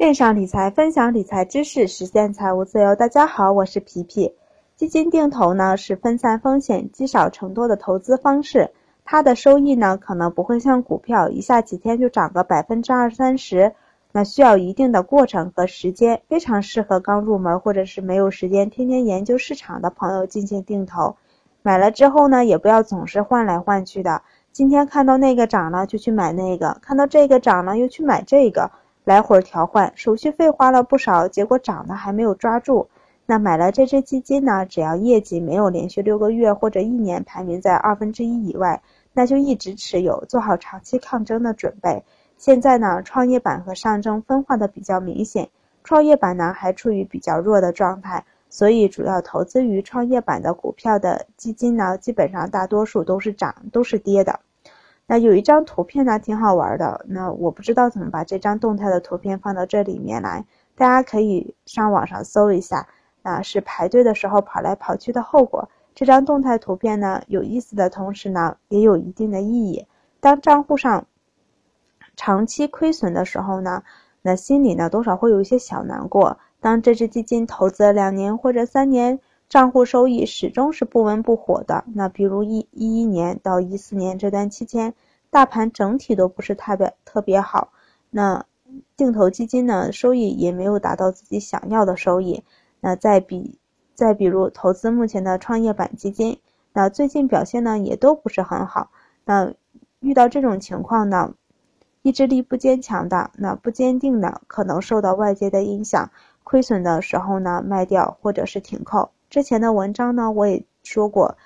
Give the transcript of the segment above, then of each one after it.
链上理财，分享理财知识，实现财务自由。大家好，我是皮皮。基金定投呢是分散风险、积少成多的投资方式，它的收益呢可能不会像股票一下几天就涨个百分之二三十，那需要一定的过程和时间，非常适合刚入门或者是没有时间天天研究市场的朋友进行定投。买了之后呢，也不要总是换来换去的，今天看到那个涨了就去买那个，看到这个涨了又去买这个。来回调换，手续费花了不少，结果涨的还没有抓住。那买了这只基金呢？只要业绩没有连续六个月或者一年排名在二分之一以外，那就一直持有，做好长期抗争的准备。现在呢，创业板和上证分化的比较明显，创业板呢还处于比较弱的状态，所以主要投资于创业板的股票的基金呢，基本上大多数都是涨，都是跌的。那有一张图片呢，挺好玩的。那我不知道怎么把这张动态的图片放到这里面来，大家可以上网上搜一下。那是排队的时候跑来跑去的后果。这张动态图片呢，有意思的同时呢，也有一定的意义。当账户上长期亏损的时候呢，那心里呢多少会有一些小难过。当这只基金投资了两年或者三年。账户收益始终是不温不火的。那比如一一一年到一四年这段期间，大盘整体都不是特别特别好。那定投基金呢，收益也没有达到自己想要的收益。那再比再比如投资目前的创业板基金，那最近表现呢也都不是很好。那遇到这种情况呢，意志力不坚强的，那不坚定的，可能受到外界的影响，亏损的时候呢卖掉或者是停扣。之前的文章呢，我也说过，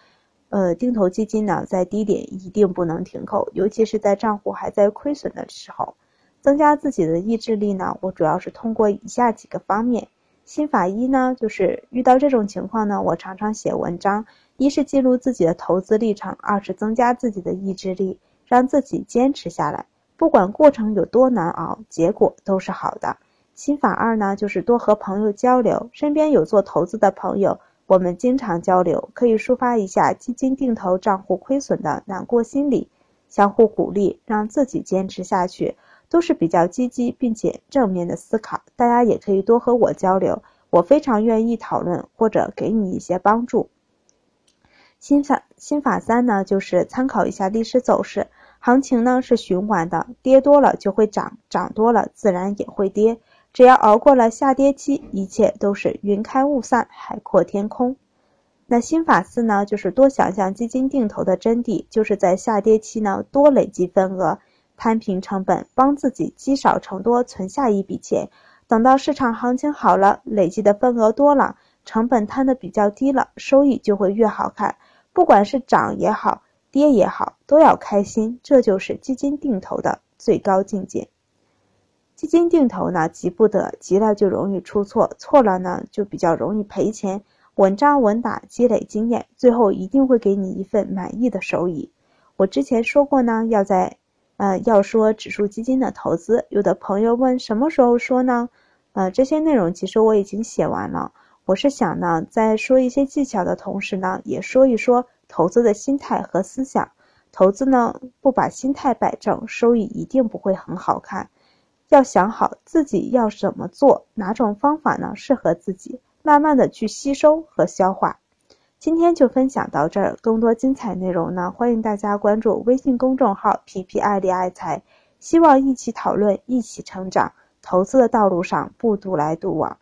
呃，定投基金呢，在低点一定不能停扣，尤其是在账户还在亏损的时候。增加自己的意志力呢，我主要是通过以下几个方面。心法一呢，就是遇到这种情况呢，我常常写文章，一是记录自己的投资历程，二是增加自己的意志力，让自己坚持下来。不管过程有多难熬，结果都是好的。心法二呢，就是多和朋友交流，身边有做投资的朋友。我们经常交流，可以抒发一下基金定投账户亏损的难过心理，相互鼓励，让自己坚持下去，都是比较积极并且正面的思考。大家也可以多和我交流，我非常愿意讨论或者给你一些帮助。心法心法三呢，就是参考一下历史走势，行情呢是循环的，跌多了就会涨，涨多了自然也会跌。只要熬过了下跌期，一切都是云开雾散，海阔天空。那心法四呢，就是多想想基金定投的真谛，就是在下跌期呢多累积份额，摊平成本，帮自己积少成多，存下一笔钱。等到市场行情好了，累积的份额多了，成本摊的比较低了，收益就会越好看。不管是涨也好，跌也好，都要开心。这就是基金定投的最高境界。基金定投呢，急不得，急了就容易出错，错了呢就比较容易赔钱。稳扎稳打，积累经验，最后一定会给你一份满意的收益。我之前说过呢，要在，呃，要说指数基金的投资。有的朋友问什么时候说呢？呃，这些内容其实我已经写完了。我是想呢，在说一些技巧的同时呢，也说一说投资的心态和思想。投资呢，不把心态摆正，收益一定不会很好看。要想好自己要怎么做，哪种方法呢适合自己，慢慢的去吸收和消化。今天就分享到这儿，更多精彩内容呢，欢迎大家关注微信公众号“皮皮爱理爱财”，希望一起讨论，一起成长，投资的道路上不独来独往。